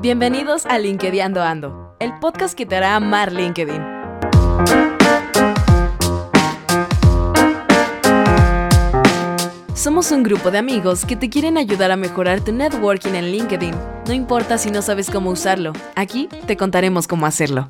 Bienvenidos a LinkedIn Ando, el podcast que te hará amar LinkedIn. Somos un grupo de amigos que te quieren ayudar a mejorar tu networking en LinkedIn. No importa si no sabes cómo usarlo, aquí te contaremos cómo hacerlo.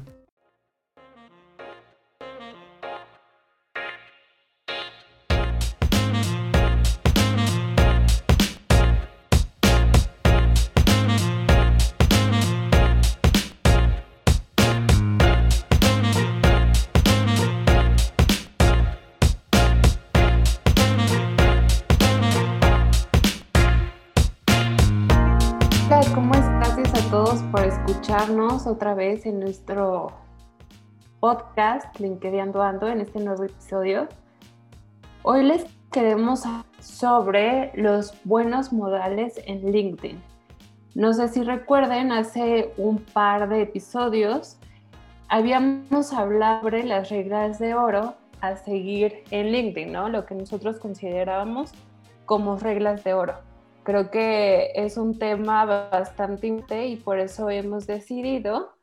Otra vez en nuestro podcast LinkedIn Ando en este nuevo episodio. Hoy les queremos sobre los buenos modales en LinkedIn. No sé si recuerden, hace un par de episodios habíamos hablado sobre las reglas de oro a seguir en LinkedIn, ¿no? Lo que nosotros considerábamos como reglas de oro. Creo que es un tema bastante y por eso hemos decidido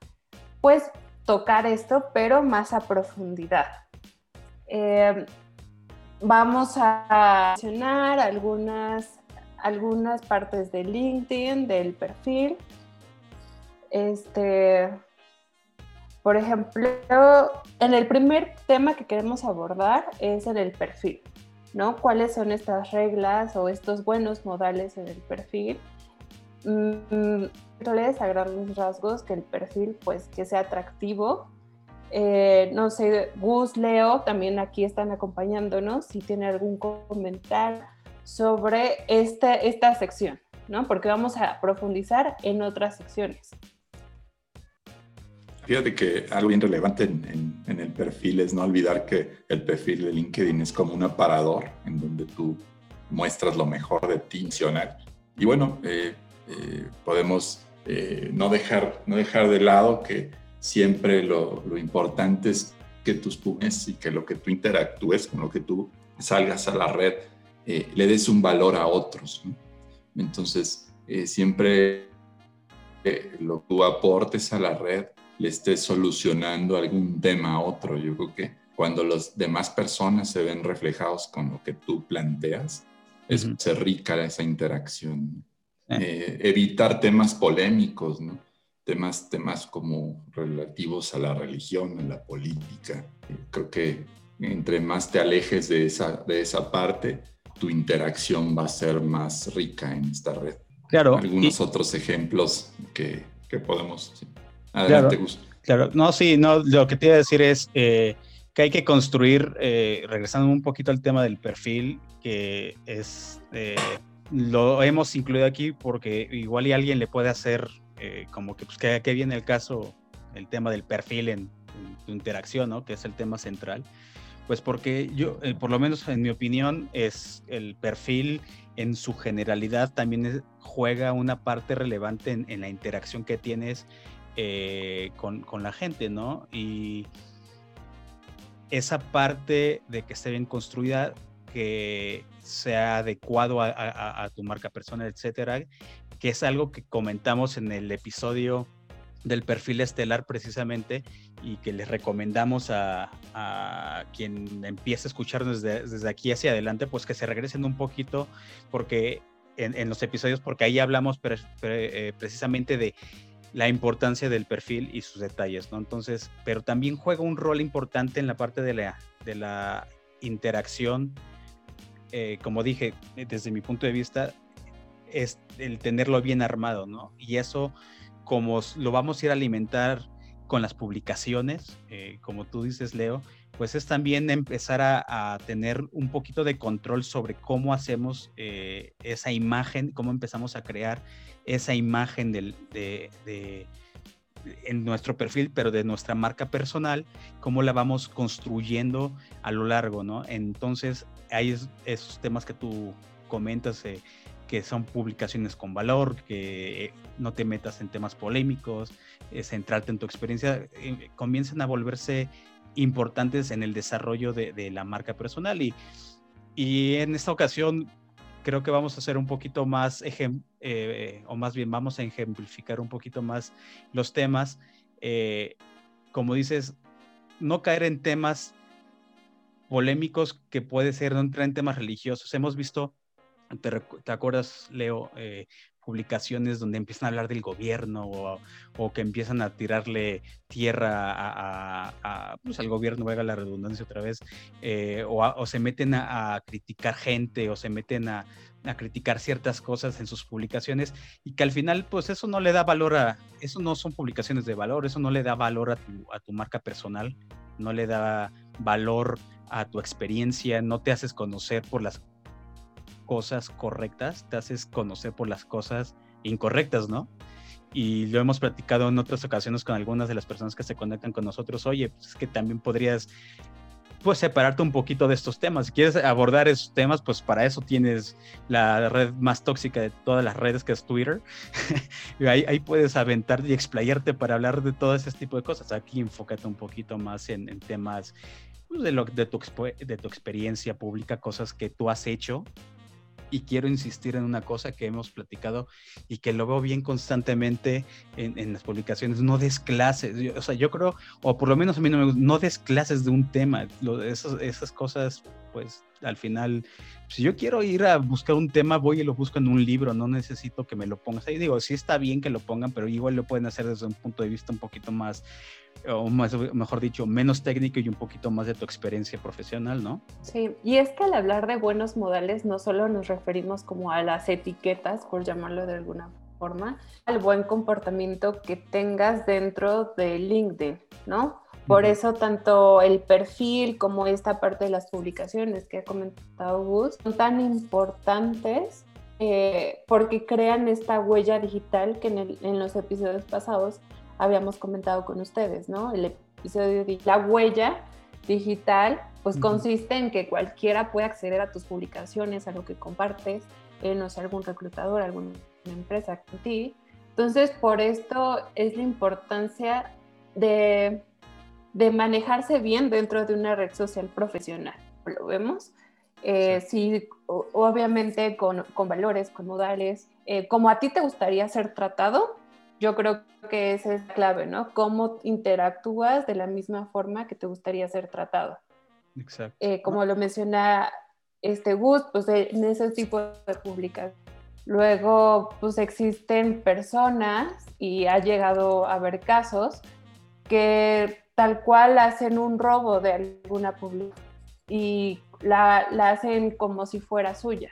pues tocar esto, pero más a profundidad. Eh, vamos a mencionar algunas, algunas partes de LinkedIn, del perfil. Este, por ejemplo, en el primer tema que queremos abordar es en el perfil. ¿No? ¿Cuáles son estas reglas o estos buenos modales en el perfil? Mm, les a grandes rasgos que el perfil, pues, que sea atractivo. Eh, no sé, Gus, Leo, también aquí están acompañándonos, si tiene algún comentario sobre esta, esta sección, ¿no? Porque vamos a profundizar en otras secciones. Fíjate que algo bien relevante en, el perfil es no olvidar que el perfil de LinkedIn es como un aparador en donde tú muestras lo mejor de ti nacional. Y bueno, eh, eh, podemos eh, no, dejar, no dejar de lado que siempre lo, importante es que tus publiques y que lo que tú interactúes, con lo que tú salgas a la red, le des un valor a otros. Entonces, siempre lo que tú aportes a la red le esté solucionando algún tema a otro. Yo creo que cuando las demás personas se ven reflejados con lo que tú planteas, es ser rica esa interacción. Eh, evitar temas polémicos, ¿no? Temas, temas como relativos a la religión, a la política. Eh, creo que entre más te alejes de esa, de esa parte, tu interacción va a ser más rica en esta red. Claro. Algunos otros ejemplos que, que podemos... Adelante, claro, Claro, no, sí, no, lo que te iba a decir es eh, que hay que construir, eh, regresando un poquito al tema del perfil, que es, eh, lo hemos incluido aquí porque igual y alguien le puede hacer como que, pues, que, viene el caso, el tema del perfil en, tu interacción, ¿no? Que es el tema central. Pues porque yo, por lo menos en mi opinión, es el perfil en su generalidad también juega una parte relevante en, en la interacción que tienes eh, con, la gente, ¿no? Y esa parte de que esté bien construida, que sea adecuado a, tu marca personal, etcétera, que es algo que comentamos en el episodio del perfil estelar precisamente y que les recomendamos a, quien empiece a escucharnos desde, aquí hacia adelante, pues que se regresen un poquito porque en, los episodios, porque ahí hablamos eh, precisamente de la importancia del perfil y sus detalles, ¿no? Entonces, pero también juega un rol importante en la parte de la, de la interacción. Eh, como dije, desde mi punto de vista, es el tenerlo bien armado, ¿no? Y eso, como lo vamos a ir a alimentar con las publicaciones, eh, como tú dices, Leo, pues es también empezar a, tener un poquito de control sobre cómo hacemos eh, esa imagen, cómo empezamos a crear esa imagen de, en nuestro perfil, pero de nuestra marca personal, cómo la vamos construyendo a lo largo, ¿no? Entonces, hay esos temas que tú comentas, eh, que son publicaciones con valor, que no te metas en temas polémicos, eh, centrarte en tu experiencia, eh, comienzan a volverse importantes en el desarrollo de, la marca personal. Y, y en esta ocasión creo que vamos a hacer un poquito más, eh, o más bien vamos a ejemplificar un poquito más los temas. Eh, como dices, no caer en temas polémicos que puede ser, no entrar en temas religiosos. Hemos visto, te, acuerdas, Leo, eh, publicaciones donde empiezan a hablar del gobierno o, que empiezan a tirarle tierra pues, al gobierno, valga la redundancia otra vez, eh, o, se meten a, criticar gente o se meten a, criticar ciertas cosas en sus publicaciones y que al final pues eso no le da valor a, eso no son publicaciones de valor, eso no le da valor a tu, a tu marca personal, no le da valor a tu experiencia, no te haces conocer por las cosas correctas, te haces conocer por las cosas incorrectas, ¿no? Y lo hemos platicado en otras ocasiones con algunas de las personas que se conectan con nosotros. Oye, pues es que también podrías, pues, separarte un poquito de estos temas. Si quieres abordar esos temas, pues para eso tienes la red más tóxica de todas las redes, que es Twitter. ahí, ahí, puedes aventarte y explayarte para hablar de todo ese tipo de cosas. Aquí enfócate un poquito más en, en temas pues, de, lo, de, tu, de tu experiencia pública, cosas que tú has hecho y quiero insistir en una cosa que hemos platicado y que lo veo bien constantemente en, las publicaciones, no des clases, o sea, yo creo, o por lo menos a mí no me gusta, no des clases de un tema, esas cosas, pues al final, si yo quiero ir a buscar un tema, voy y lo busco en un libro, no necesito que me lo pongas ahí, digo, sí está bien que lo pongan, pero igual lo pueden hacer desde un punto de vista un poquito más o mejor dicho, menos técnico y un poquito más de tu experiencia profesional, ¿no? Sí, y es que al hablar de buenos modales no solo nos referimos como a las etiquetas, por llamarlo de alguna forma, al buen comportamiento que tengas dentro de LinkedIn, ¿no? Por eso tanto el perfil como esta parte de las publicaciones que ha comentado Gus son tan importantes eh, porque crean esta huella digital que en, en los episodios pasados habíamos comentado con ustedes, ¿no? El episodio de la huella digital, pues consiste en que cualquiera puede acceder a tus publicaciones, a lo que compartes, eh, no sé, algún reclutador, alguna empresa con ti. Entonces, por esto es la importancia de, de manejarse bien dentro de una red social profesional. ¿Lo vemos? Eh, sí, obviamente con, con, valores, con modales, eh, como a ti te gustaría ser tratado, yo creo que esa es la clave, ¿no? Cómo interactúas de la misma forma que te gustaría ser tratado. Exacto. Eh, como lo menciona este Gus, pues en ese tipo de públicas. Luego, pues existen personas y ha llegado a haber casos que tal cual hacen un robo de alguna publicidad y la, la, hacen como si fuera suya,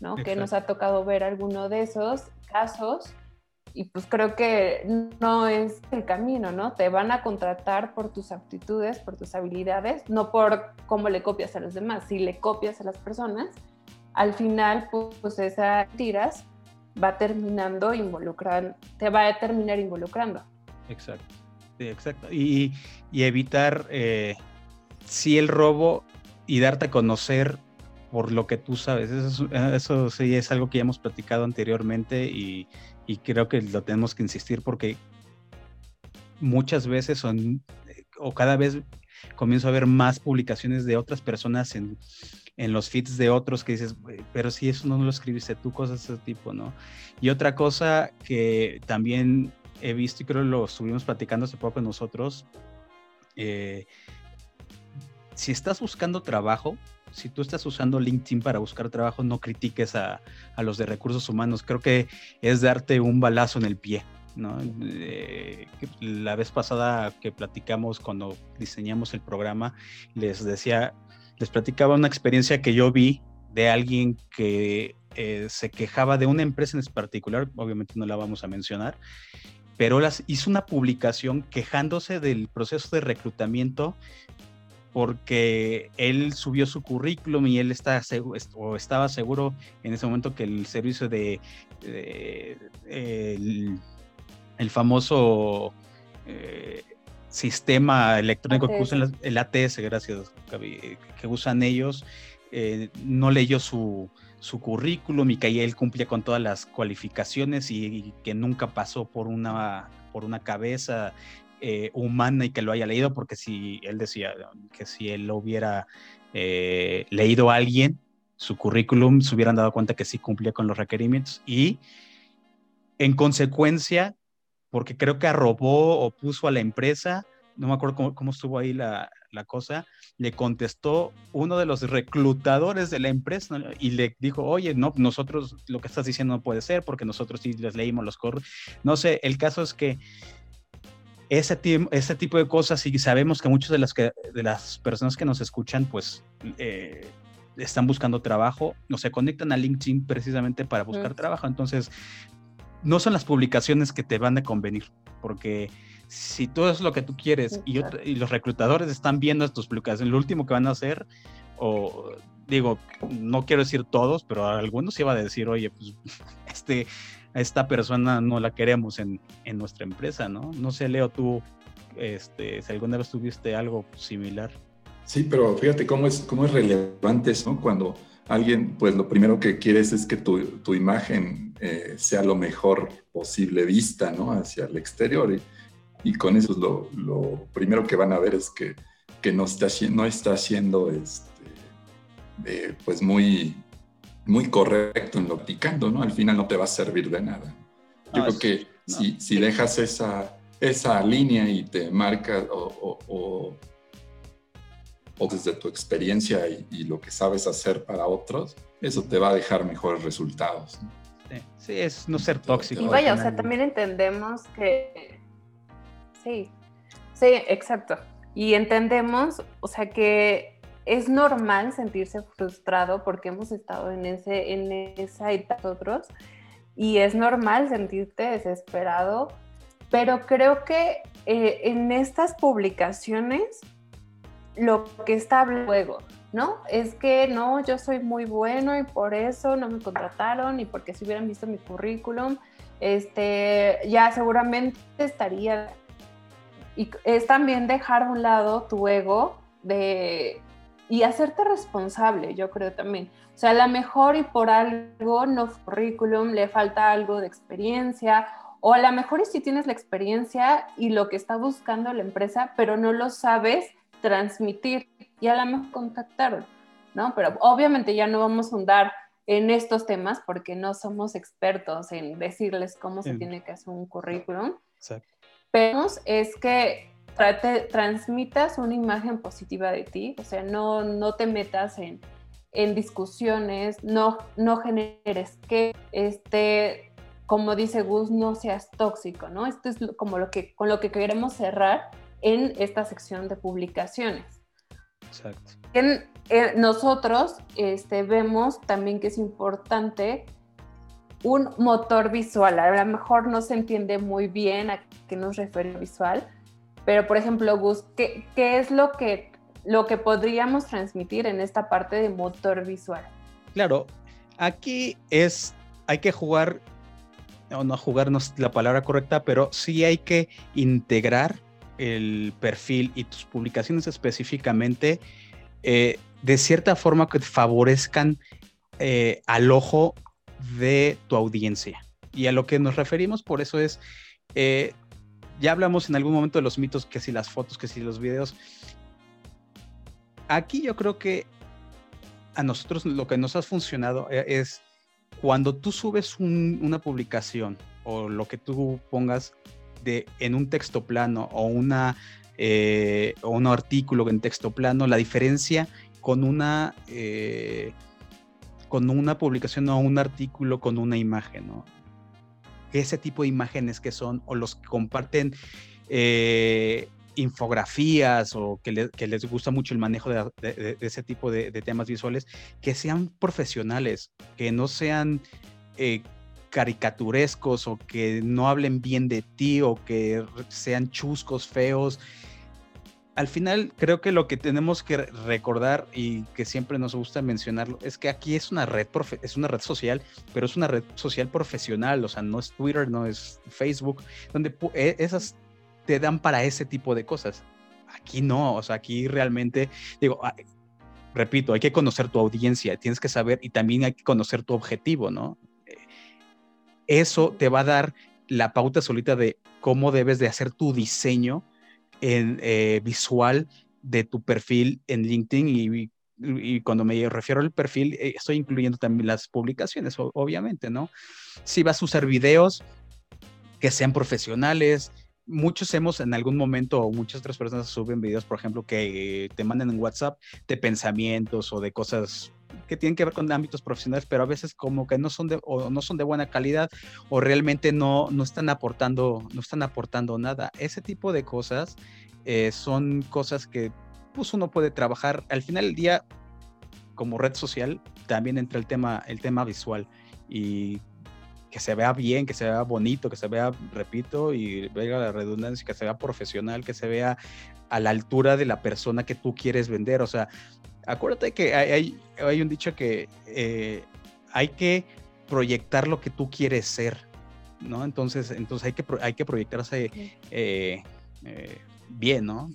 ¿no? Que nos ha tocado ver alguno de esos casos y pues creo que no es el camino, ¿no? Te van a contratar por tus aptitudes, por tus habilidades, no por cómo le copias a los demás. Si le copias a las personas, al final, pues esa tiras va terminando involucrando, te va a terminar involucrando. Exacto, sí, exacto. Y, y evitar, eh, si el robo y darte a conocer por lo que tú sabes. Eso, eso, sí es algo que ya hemos platicado anteriormente y, y creo que lo tenemos que insistir porque muchas veces son, o cada vez comienzo a ver más publicaciones de otras personas en, en los feeds de otros que dices, pero si eso no lo escribiste tú, cosas de ese tipo, ¿no? Y otra cosa que también he visto y creo lo estuvimos platicando hace poco nosotros, eh, si estás buscando trabajo, si tú estás usando LinkedIn para buscar trabajo, no critiques a, los de recursos humanos. Creo que es darte un balazo en el pie. ¿no? Eh, la vez pasada que platicamos cuando diseñamos el programa, les decía, les platicaba una experiencia que yo vi de alguien que eh, se quejaba de una empresa en particular, obviamente no la vamos a mencionar, pero las, hizo una publicación quejándose del proceso de reclutamiento porque él subió su currículum y él está o estaba seguro en ese momento que el servicio de, el, famoso eh, sistema electrónico que usan el ATS, gracias, que usan ellos, eh, no leyó su, su currículum y que él cumplía con todas las cualificaciones y, que nunca pasó por una, por una cabeza eh, humana y que lo haya leído, porque si él decía que si él lo hubiera eh, leído a alguien, su currículum, se hubieran dado cuenta que sí cumplía con los requerimientos y en consecuencia, porque creo que arrobó o puso a la empresa, no me acuerdo cómo, estuvo ahí la, cosa, le contestó uno de los reclutadores de la empresa y le dijo, oye, no, nosotros lo que estás diciendo no puede ser porque nosotros sí les leímos los correos. No sé, el caso es que ese, ese tipo de cosas y sabemos que muchas de las, que, de las personas que nos escuchan, pues... Eh, están buscando trabajo, no se conectan a LinkedIn precisamente para buscar trabajo. Entonces, no son las publicaciones que te van a convenir, porque si todo es lo que tú quieres y, los reclutadores están viendo tus publicaciones, lo último que van a hacer, o digo, no quiero decir todos, pero algunos iba a decir, oye, pues este, esta persona no la queremos en, en nuestra empresa, ¿no? No sé, Leo, tú, este, si alguna vez tuviste algo similar. Sí, pero fíjate cómo es, cómo es relevante eso, Cuando alguien, pues lo primero que quieres es que tu, tu imagen eh, sea lo mejor posible vista, ¿no? Hacia el exterior. Y, y con eso lo, lo, primero que van a ver es que, que no, está, no está siendo este, eh, pues muy, muy correcto en lo picando, ¿no? Al final no te va a servir de nada. Yo creo que si, si, dejas esa, esa línea y te marcas o, o o desde tu experiencia y, lo que sabes hacer para otros, eso te va a dejar mejores resultados. Sí, es no ser tóxico. Y vaya, o sea, también entendemos que... Sí, sí, exacto. Y entendemos, o sea, que es normal sentirse frustrado porque hemos estado en, ese, en esa etapa nosotros y es normal sentirte desesperado, pero creo que eh, en estas publicaciones lo que está luego, ¿no? Es que no, yo soy muy bueno y por eso no me contrataron y porque si hubieran visto mi currículum, este, ya seguramente estaría. Y es también dejar a un lado tu ego de, y hacerte responsable, yo creo también. O sea, a lo mejor y por algo no currículum, le falta algo de experiencia, o a lo mejor y si tienes la experiencia y lo que está buscando la empresa, pero no lo sabes transmitir y a la mejor contactaron, ¿no? Pero obviamente ya no vamos a andar en estos temas porque no somos expertos en decirles cómo se tiene que hacer un currículum. Exacto. Pero es que transmitas una imagen positiva de ti, o sea, no, no te metas en, en discusiones, no, no generes que, este, como dice Gus, no seas tóxico, ¿no? Esto es como lo que, con lo que queremos cerrar en esta sección de publicaciones. Exacto. En, eh, nosotros este, vemos también que es importante un motor visual. A lo mejor no se entiende muy bien a qué nos refiere visual, pero por ejemplo, Gus, ¿qué, qué es lo que, lo que podríamos transmitir en esta parte de motor visual? Claro, aquí es, hay que jugar, o no jugarnos la palabra correcta, pero sí hay que integrar el perfil y tus publicaciones específicamente eh, de cierta forma que favorezcan eh, al ojo de tu audiencia. Y a lo que nos referimos por eso es, eh, ya hablamos en algún momento de los mitos, que si las fotos, que si los videos. Aquí yo creo que a nosotros lo que nos ha funcionado es cuando tú subes una publicación o lo que tú pongas en un texto plano o, una, eh, un artículo en texto plano, la diferencia con una, eh, con una publicación o un artículo con una imagen, ¿no? Ese tipo de imágenes que son, o los que comparten eh, infografías o que, les gusta mucho el manejo de, ese tipo de, temas visuales, que sean profesionales, que no sean caricaturescos o que no hablen bien de ti o que sean chuscos, feos. Al final creo que lo que tenemos que recordar y que siempre nos gusta mencionarlo es que aquí es una red es una red social, pero es una red social profesional, o sea, no es Twitter, no es Facebook, donde e, esas te dan para ese tipo de cosas. Aquí no, o sea, aquí realmente digo, repito, hay que conocer tu audiencia, tienes que saber y también hay que conocer tu objetivo, ¿no? eso te va a dar la pauta solita de cómo debes de hacer tu diseño en, eh, visual de tu perfil en LinkedIn y, y cuando me refiero al perfil, eh, estoy incluyendo también las publicaciones, obviamente, ¿no? Si vas a usar videos que sean profesionales, muchos hemos en algún momento, o muchas otras personas suben videos, por ejemplo, que te mandan en WhatsApp de pensamientos o de cosas que tienen que ver con ámbitos profesionales, pero a veces como que no son de, o no son de buena calidad o realmente no, no, están, aportando, no están aportando nada. Ese tipo de cosas eh, son cosas que pues uno puede trabajar. Al final del día, como red social, también entra el tema, el tema visual y que se vea bien, que se vea bonito, que se vea, repito, y venga la redundancia, que se vea profesional, que se vea a la altura de la persona que tú quieres vender. O sea, acuérdate que hay, hay, un dicho que eh, hay que proyectar lo que tú quieres ser, ¿no? Entonces, entonces hay que, hay que proyectarse eh, eh, bien, ¿no?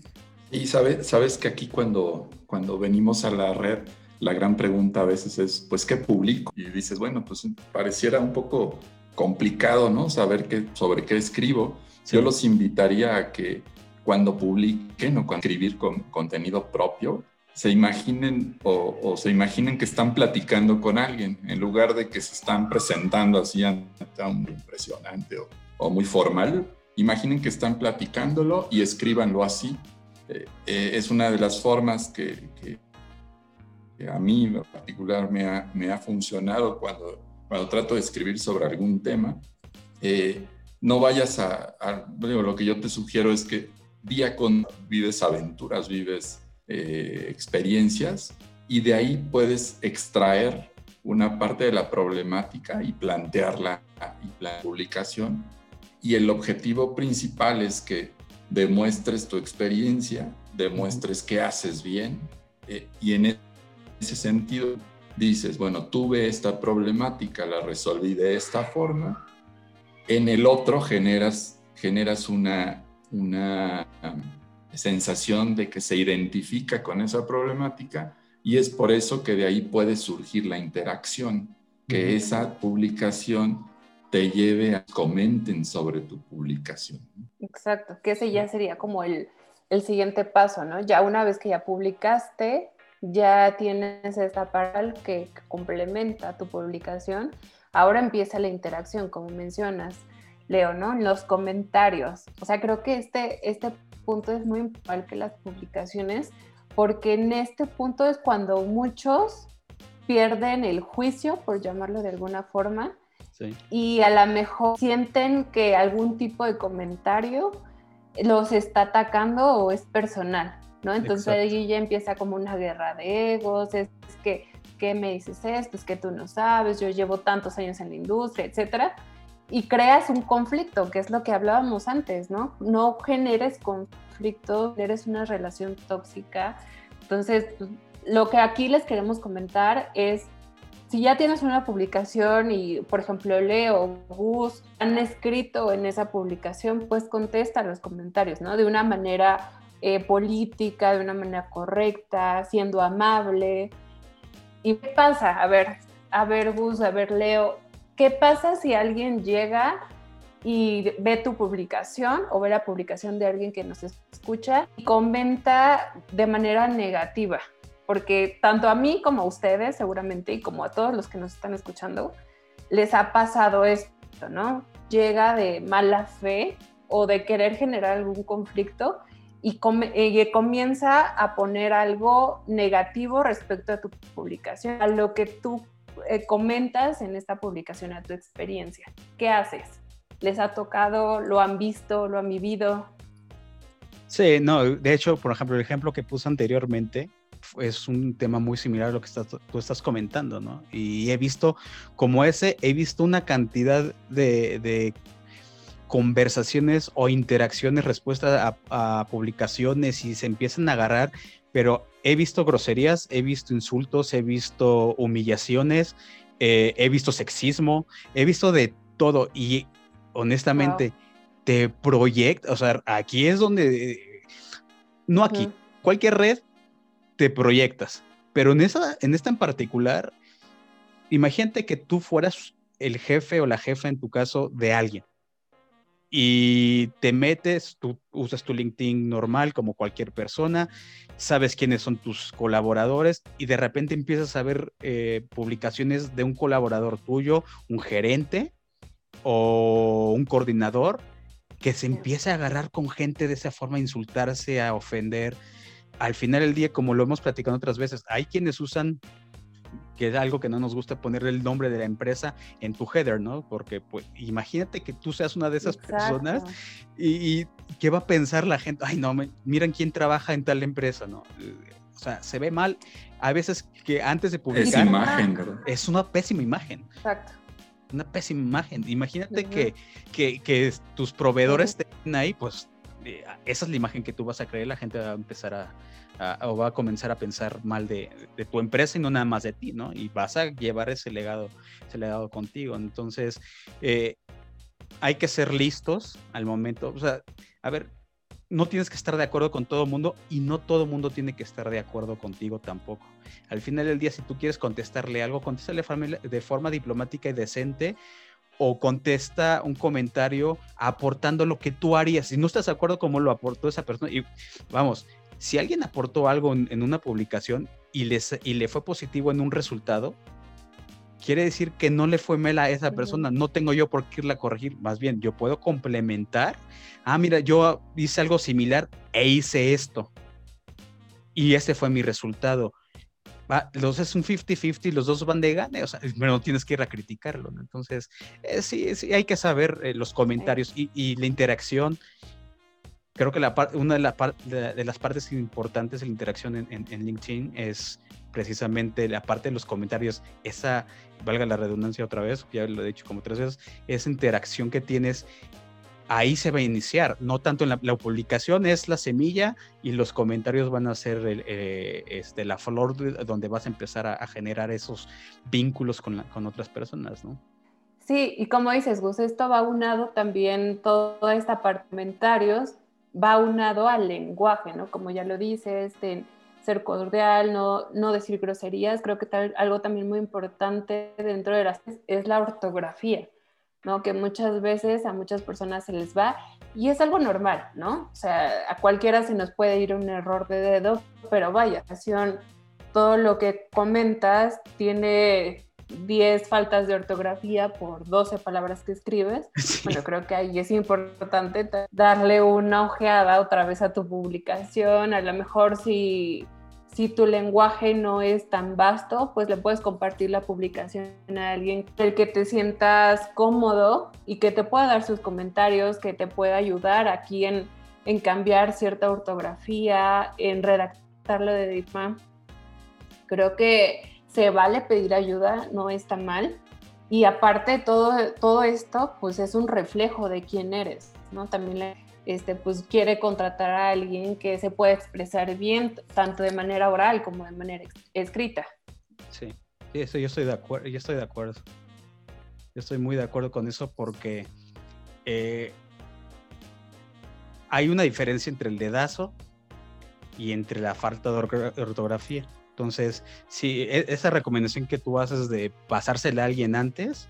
Y sabes, sabes que aquí cuando, cuando venimos a la red, la gran pregunta a veces es, pues, ¿qué publico? Y dices, bueno, pues pareciera un poco complicado, ¿no? Saber qué, sobre qué escribo. Yo los invitaría a que cuando publiquen o cuando escribir con contenido propio, se imaginen o, se imaginen que están platicando con alguien en lugar de que se están presentando así un impresionante o, o muy formal. Imaginen que están platicándolo y escríbanlo así eh, eh, es una de las formas que, a mí en particular me ha, me ha, funcionado cuando, cuando trato de escribir sobre algún tema. Eh, no vayas a, lo que yo te sugiero es que día con vives aventuras, vives experiencias y de ahí puedes extraer una parte de la problemática y plantearla y la publicación. Y el objetivo principal es que demuestres tu experiencia, demuestres que haces bien eh, y en ese sentido dices, bueno, tuve esta problemática, la resolví de esta forma, en el otro generas, generas una, una sensación de que se identifica con esa problemática y es por eso que de ahí puede surgir la interacción, que esa publicación te lleve a comenten sobre tu publicación. Exacto, que ese ya sería como el, siguiente paso, ¿no? Ya una vez que ya publicaste, ya tienes esta paral que, complementa tu publicación, ahora empieza la interacción, como mencionas, Leo, ¿no? Los comentarios. O sea, creo que este, este punto es muy importante que las publicaciones, porque en este punto es cuando muchos pierden el juicio, por llamarlo de alguna forma, y a lo mejor sienten que algún tipo de comentario los está atacando o es personal, ¿no? Entonces ahí ya empieza como una guerra de egos, es, que, ¿qué me dices esto? Es que tú no sabes, yo llevo tantos años en la industria, etcétera. Y creas un conflicto, que es lo que hablábamos antes, ¿no? No generes conflicto, eres una relación tóxica. Entonces, lo que aquí les queremos comentar es si ya tienes una publicación y, por ejemplo, Leo Gus han escrito en esa publicación, pues contesta los comentarios, ¿no? De una manera eh, política, de una manera correcta, siendo amable. ¿Y qué pasa? A ver, a ver, Gus, a ver, Leo, ¿qué pasa si alguien llega y ve tu publicación o ve la publicación de alguien que nos escucha y comenta de manera negativa? porque tanto a mí como a ustedes seguramente y como a todos los que nos están escuchando, les ha pasado esto, ¿no? Llega de mala fe o de querer generar algún conflicto y, comienza a poner algo negativo respecto a tu publicación, a lo que tú eh, comentas en esta publicación, a tu experiencia. ¿Qué haces? ¿Les ha tocado? ¿Lo han visto? ¿Lo han vivido? Sí, no, de hecho, por ejemplo, el ejemplo que puse anteriormente, es un tema muy similar a lo que tú estás comentando, ¿no? Y he visto, como ese, he visto una cantidad de, conversaciones o interacciones, respuestas a, publicaciones y se empiezan a agarrar, pero he visto groserías, he visto insultos, he visto humillaciones, eh, he visto sexismo, he visto de todo y honestamente te proyecta, o sea, aquí es donde, no aquí, cualquier red te proyectas. Pero en, esa, en esta en particular, imagínate que tú fueras el jefe o la jefa en tu caso de alguien. Y te metes, tú usas tu LinkedIn normal como cualquier persona, sabes quiénes son tus colaboradores y de repente empiezas a ver eh, publicaciones de un colaborador tuyo, un gerente o un coordinador que se empieza a agarrar con gente de esa forma, a insultarse, a ofender. Al final del día, como lo hemos platicado otras veces, hay quienes usan que es algo que no nos gusta ponerle el nombre de la empresa en tu header, ¿no? Porque pues imagínate que tú seas una de esas personas y, qué va a pensar la gente, ay no, miren quién trabaja en tal empresa, ¿no? O sea, se ve mal. A veces que antes de publicar... Es imagen, ¿verdad? Es una pésima imagen. Exacto. Una pésima imagen. Imagínate que, que, que, tus proveedores estén ahí, pues eh, esa es la imagen que tú vas a creer, la gente va a empezar a, o va a comenzar a pensar mal de, tu empresa y no nada más de ti, ¿no? Y vas a llevar ese legado, ese legado contigo. Entonces, eh, hay que ser listos al momento. O sea, a ver, no tienes que estar de acuerdo con todo el mundo y no todo el mundo tiene que estar de acuerdo contigo tampoco. Al final del día, si tú quieres contestarle algo, contéstale de forma diplomática y decente o contesta un comentario aportando lo que tú harías. Si no estás de acuerdo cómo lo aportó esa persona, y vamos, si alguien aportó algo en, una publicación y, les, y le fue positivo en un resultado, quiere decir que no le fue mal a esa persona, no tengo yo por qué irla a corregir, más bien yo puedo complementar, ah, mira, yo hice algo similar e hice esto. Y ese fue mi resultado. Va, los es un 50-50, los dos van de gane, o sea, no tienes que ir a criticarlo, ¿no? Entonces, eh, sí, sí, hay que saber eh, los comentarios y, y, la interacción creo que la una de, la las partes importantes de la interacción en, LinkedIn es precisamente la parte de los comentarios, esa, valga la redundancia otra vez, ya lo he dicho como tres veces, esa interacción que tienes, ahí se va a iniciar, no tanto en la, publicación es la semilla y los comentarios van a ser eh, este, la flor donde vas a empezar a, generar esos vínculos con, con otras personas, ¿no? Sí, y como dices, Gus, esto va unado también toda esta parte de comentarios va unado al lenguaje, ¿no? Como ya lo dices, de ser cordial, no, no decir groserías. Creo que tal, algo también muy importante dentro de las es la ortografía, ¿no? Que muchas veces a muchas personas se les va y es algo normal, ¿no? O sea, a cualquiera se nos puede ir un error de dedo, pero vaya, todo lo que comentas tiene 10 faltas de ortografía por 12 palabras que escribes, bueno, creo que ahí es importante darle una ojeada otra vez a tu publicación, a lo mejor si, si tu lenguaje no es tan vasto, pues le puedes compartir la publicación a alguien el que te sientas cómodo y que te pueda dar sus comentarios, que te pueda ayudar aquí en, en cambiar cierta ortografía, en redactarlo de DIFMA. Creo que se vale pedir ayuda, no está mal. Y aparte todo, todo esto, pues es un reflejo de quién eres, ¿no? También este, pues quiere contratar a alguien que se pueda expresar bien, tanto de manera oral como de manera escrita. Sí, eso yo estoy de acuerdo, yo estoy de acuerdo. Yo estoy muy de acuerdo con eso porque eh, hay una diferencia entre el dedazo y entre la falta de ortografía. Entonces, si e, esa recomendación que tú haces de pasársela a alguien antes,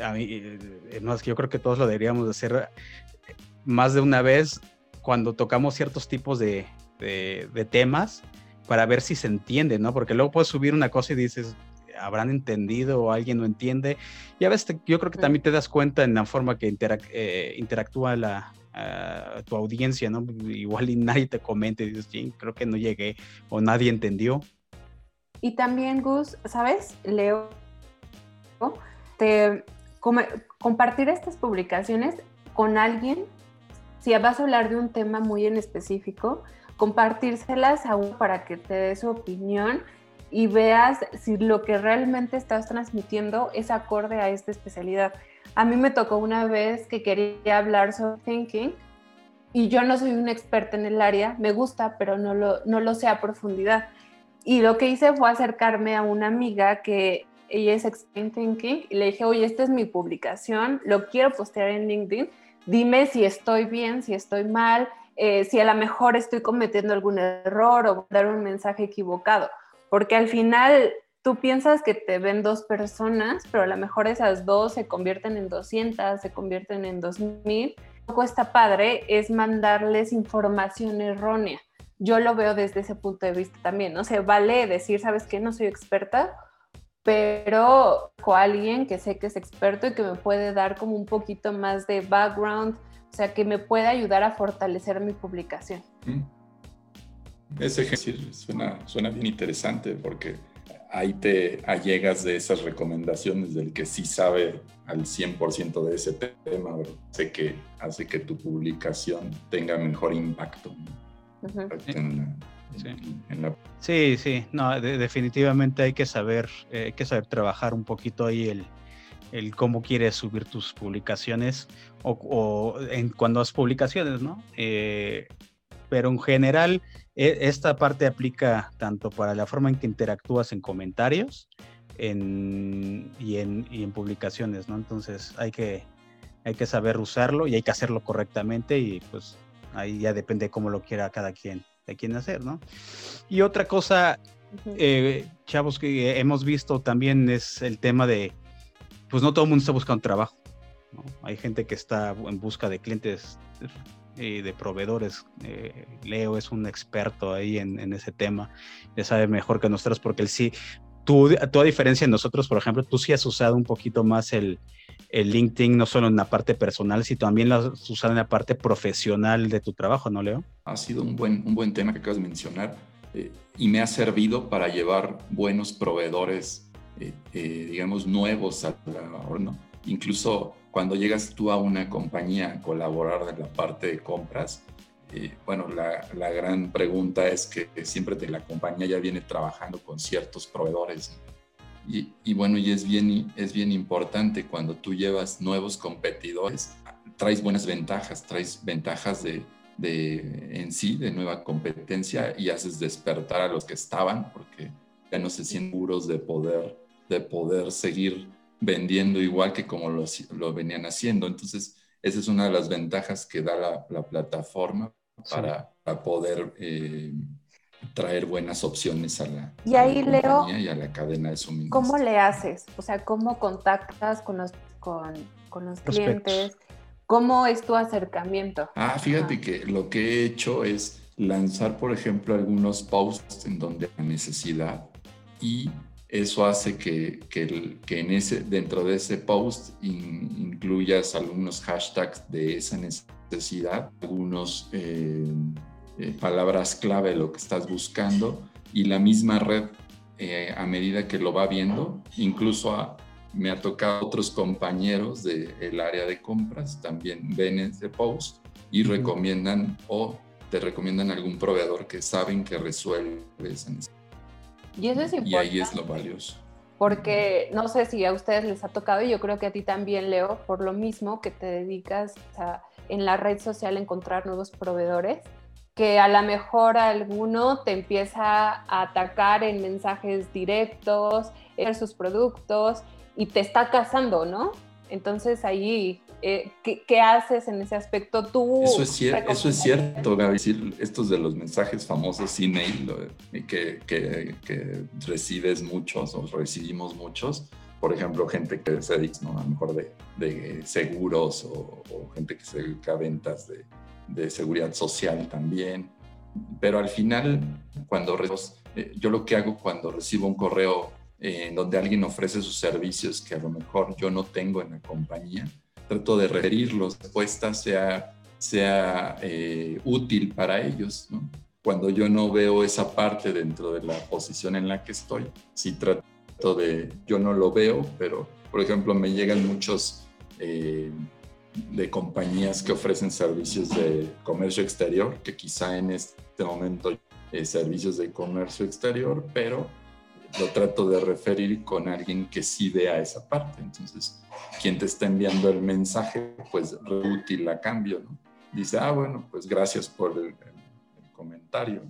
a mí, eh, no, es que yo creo que todos lo deberíamos hacer eh, más de una vez cuando tocamos ciertos tipos de, de, temas para ver si se entiende, ¿no? Porque luego puedes subir una cosa y dices, habrán entendido o alguien no entiende. Y a veces yo creo que también te das cuenta en la forma que eh, interactúa la, tu audiencia, ¿no? Igual y nadie te comenta y dices, creo que no llegué o nadie entendió. Y también, Gus, ¿sabes? Leo, te, compartir estas publicaciones con alguien, si vas a hablar de un tema muy en específico, compartírselas aún para que te dé su opinión y veas si lo que realmente estás transmitiendo es acorde a esta especialidad. A mí me tocó una vez que quería hablar sobre thinking y yo no soy una experta en el área, me gusta, pero no lo, no lo sé a profundidad. Y lo que hice fue acercarme a una amiga que ella es Explain Thinking y le dije, oye, esta es mi publicación, lo quiero postear en LinkedIn, dime si estoy bien, si estoy mal, eh, si a lo mejor estoy cometiendo algún error o dar un mensaje equivocado, porque al final tú piensas que te ven dos personas, pero a lo mejor esas dos se convierten en 200, se convierten en 2000. Lo que está padre es mandarles información errónea. Yo lo veo desde ese punto de vista también. No se vale decir, ¿sabes qué? No soy experta, pero con alguien que sé que es experto y que me puede dar como un poquito más de background, o sea, que me puede ayudar a fortalecer mi publicación. Mm. Ese ejercicio suena, suena bien interesante porque ahí te allegas de esas recomendaciones del que sí sabe al 100% de ese tema, hace que, hace que tu publicación tenga mejor impacto sí. sí. no, definitivamente hay que saber, eh, hay que saber trabajar un poquito ahí el, el cómo quieres subir tus publicaciones o, en cuando has publicaciones, ¿no? Eh, pero en general e, esta parte aplica tanto para la forma en que interactúas en comentarios y, en, en, publicaciones, ¿no? Entonces hay que, hay que saber usarlo y hay que hacerlo correctamente y pues ahí ya depende de cómo lo quiera cada quien, de quién hacer, ¿no? Y otra cosa, eh, chavos, que hemos visto también es el tema de, pues no todo el mundo está buscando trabajo, ¿no? Hay gente que está en busca de clientes de proveedores. Eh, Leo es un experto ahí en, ese tema, ya sabe mejor que nosotros porque él sí, tú, tú a diferencia de nosotros, por ejemplo, tú sí has usado un poquito más el, el LinkedIn, no solo en la parte personal, sino también lo has usado en la parte profesional de tu trabajo, ¿no, Leo? Ha sido un buen, un buen tema que acabas de mencionar eh, y me ha servido para llevar buenos proveedores, eh, digamos, nuevos al horno. Incluso cuando llegas tú a una compañía a colaborar en la parte de compras, eh, bueno, la, la, gran pregunta es que siempre de la compañía ya viene trabajando con ciertos proveedores. Y, y, bueno, y es bien, es bien importante cuando tú llevas nuevos competidores, traes buenas ventajas, traes ventajas de, de, en sí, de nueva competencia y haces despertar a los que estaban porque ya no se sienten seguros de poder, de poder seguir vendiendo igual que como lo, lo, venían haciendo. Entonces, esa es una de las ventajas que da la, la plataforma para, para poder eh, traer buenas opciones a la, y ahí, Leo, y a la cadena de suministro. ¿Cómo le haces? O sea, ¿cómo contactas con los, con, con los clientes? ¿Cómo es tu acercamiento? Ah, fíjate que lo que he hecho es lanzar, por ejemplo, algunos posts en donde hay necesidad y eso hace que, que, que, en ese, dentro de ese post incluyas algunos hashtags de esa necesidad, algunas eh, eh, palabras clave de lo que estás buscando y la misma red eh, a medida que lo va viendo, incluso me ha tocado otros compañeros del área de compras también ven ese post y recomiendan o te recomiendan algún proveedor que saben que resuelve esa necesidad. Y eso es importante. Y ahí es lo valioso. Porque no sé si a ustedes les ha tocado, y yo creo que a ti también, Leo, por lo mismo que te dedicas a, en la red social a encontrar nuevos proveedores, que a lo mejor alguno te empieza a atacar en mensajes directos, en sus productos y te está cazando, ¿no? Entonces ahí eh, ¿qué, haces en ese aspecto tú? Eso es, eso es cierto, Gaby. estos de los mensajes famosos email que, que, que, recibes muchos o recibimos muchos. Por ejemplo, gente que se dedica ¿no? a lo mejor de, de seguros o, gente que se dedica a ventas de, de seguridad social también. Pero al final, cuando eh, yo lo que hago cuando recibo un correo eh, en donde alguien ofrece sus servicios que a lo mejor yo no tengo en la compañía, trato de referirlos, respuesta sea, sea eh, útil para ellos. Cuando yo no veo esa parte dentro de la posición en la que estoy, sí trato de, yo no lo veo, pero por ejemplo me llegan muchos de compañías que ofrecen servicios de comercio exterior, que quizá en este momento eh, servicios de comercio exterior, pero lo trato de referir con alguien que sí vea esa parte. Entonces, quien te está enviando el mensaje, pues útil a cambio, ¿no? Dice, ah, bueno, pues gracias por el, comentario.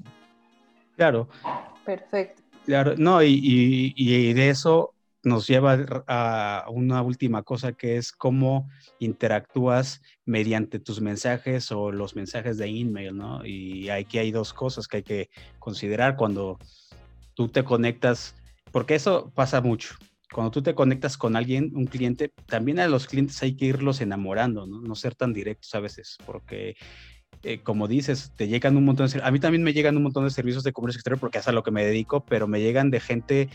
Claro. Perfecto. Claro, no, y, y, de eso nos lleva a una última cosa que es cómo interactúas mediante tus mensajes o los mensajes de email, ¿no? Y aquí hay dos cosas que hay que considerar cuando tú te conectas porque eso pasa mucho. Cuando tú te conectas con alguien, un cliente, también a los clientes hay que irlos enamorando, no, no ser tan directos a veces, porque eh, como dices, te llegan un montón de... A mí también me llegan un montón de servicios de comercio exterior porque es a lo que me dedico, pero me llegan de gente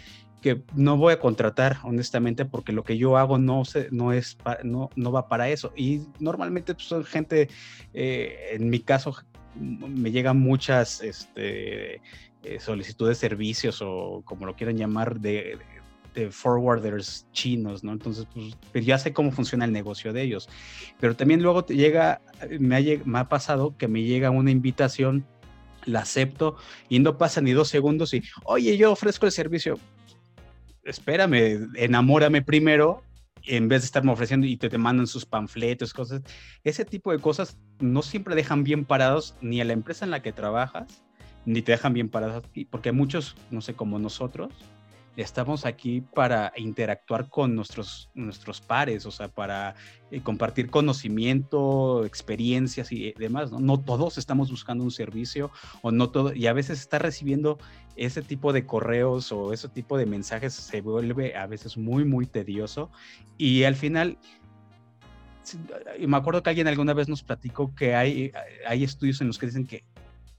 que no voy a contratar, honestamente, porque lo que yo hago no, se, no, es no, no va para eso. Y normalmente pues, son gente, eh, en mi caso, me llegan muchas este, eh, solicitudes de servicios o como lo quieran llamar, de, de forwarders chinos, ¿no? Entonces, pues, pues, ya sé cómo funciona el negocio de ellos. Pero también luego te llega, me ha, me ha pasado que me llega una invitación, la acepto y no pasa ni dos segundos y, oye, yo ofrezco el servicio. Espérame, enamórame primero en vez de estarme ofreciendo y te, te mandan sus panfletos, cosas. Ese tipo de cosas no siempre dejan bien parados ni a la empresa en la que trabajas, ni te dejan bien parados, porque muchos, no sé, como nosotros, estamos aquí para interactuar con nuestros, nuestros pares, o sea, para eh, compartir conocimiento, experiencias y demás, ¿no? No todos estamos buscando un servicio o no todo, y a veces está recibiendo ese tipo de correos o ese tipo de mensajes se vuelve a veces muy, muy tedioso. Y al final me acuerdo que alguien alguna vez nos platicó que hay, hay estudios en los que dicen que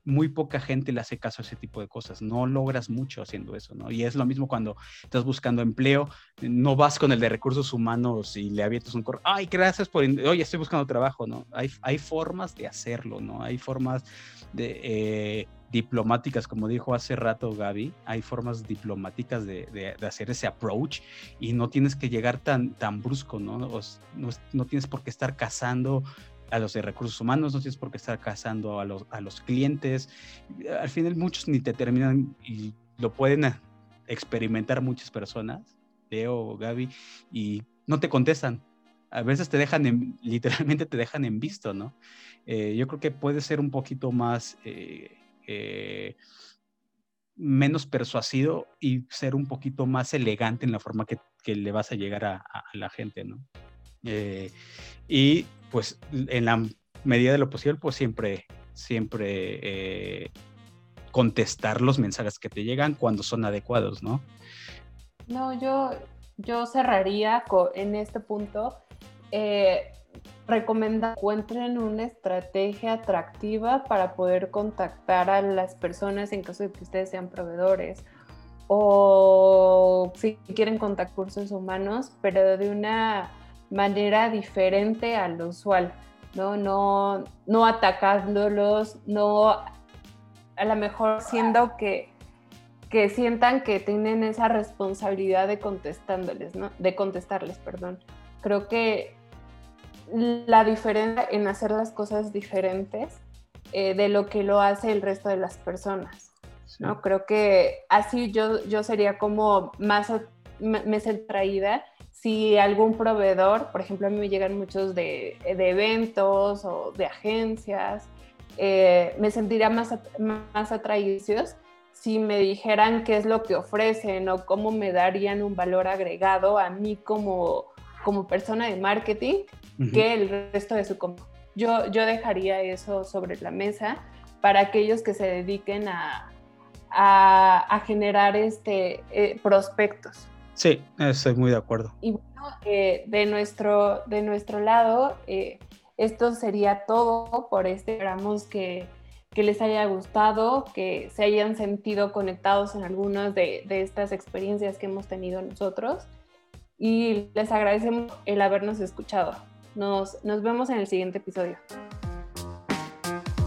muy poca gente le hace caso a ese tipo de cosas. No logras mucho haciendo eso, ¿no? Y es lo mismo cuando estás buscando empleo, no vas con el de recursos humanos y le avientas un correo, ay, gracias por, oye, estoy buscando trabajo, ¿no? Hay, hay formas de hacerlo, ¿no? Hay formas de, eh, diplomáticas, como dijo hace rato Gaby, hay formas diplomáticas de, de, hacer ese approach y no tienes que llegar tan, tan brusco, no, no tienes por qué estar cazando a los de recursos humanos, no tienes por qué estar casando a los, a los clientes. Al final muchos ni te terminan y lo pueden experimentar muchas personas, Leo, Gaby, y no te contestan. A veces te dejan, literalmente te dejan en visto, ¿no? Eh, yo creo que puede ser un poquito más, eh, eh, menos persuasivo y ser un poquito más elegante en la forma que, que le vas a llegar a, a la gente, ¿no? y pues en la medida de lo posible, pues siempre, siempre eh, contestar los mensajes que te llegan cuando son adecuados, ¿no? No, yo, yo cerraría en este punto. Eh, recomienda encuentren una estrategia atractiva para poder contactar a las personas en caso de que ustedes sean proveedores o si quieren contactar cursos humanos, pero de una manera diferente al usual, ¿no? No, no atacándolos, no a lo mejor siendo que, que sientan que tienen esa responsabilidad de contestándoles, ¿no? De contestarles, perdón. Creo que la diferencia en hacer las cosas diferentes eh, de lo que lo hace el resto de las personas, ¿no? Creo que así yo, yo sería como más me traída si algún proveedor, por ejemplo, a mí me llegan muchos de, eventos o de agencias, eh, me sentiría más, más atraídos si me dijeran qué es lo que ofrecen o cómo me darían un valor agregado a mí como, como persona de marketing que el resto de su yo, yo dejaría eso sobre la mesa para aquellos que se dediquen a, a, generar este, eh, prospectos. Sí, estoy muy de acuerdo. Y bueno, eh, de, nuestro, de nuestro lado, eh, esto sería todo por este. Esperamos que, que, les haya gustado, que se hayan sentido conectados en algunas de, de estas experiencias que hemos tenido nosotros. Y les agradecemos el habernos escuchado. Nos, nos vemos en el siguiente episodio.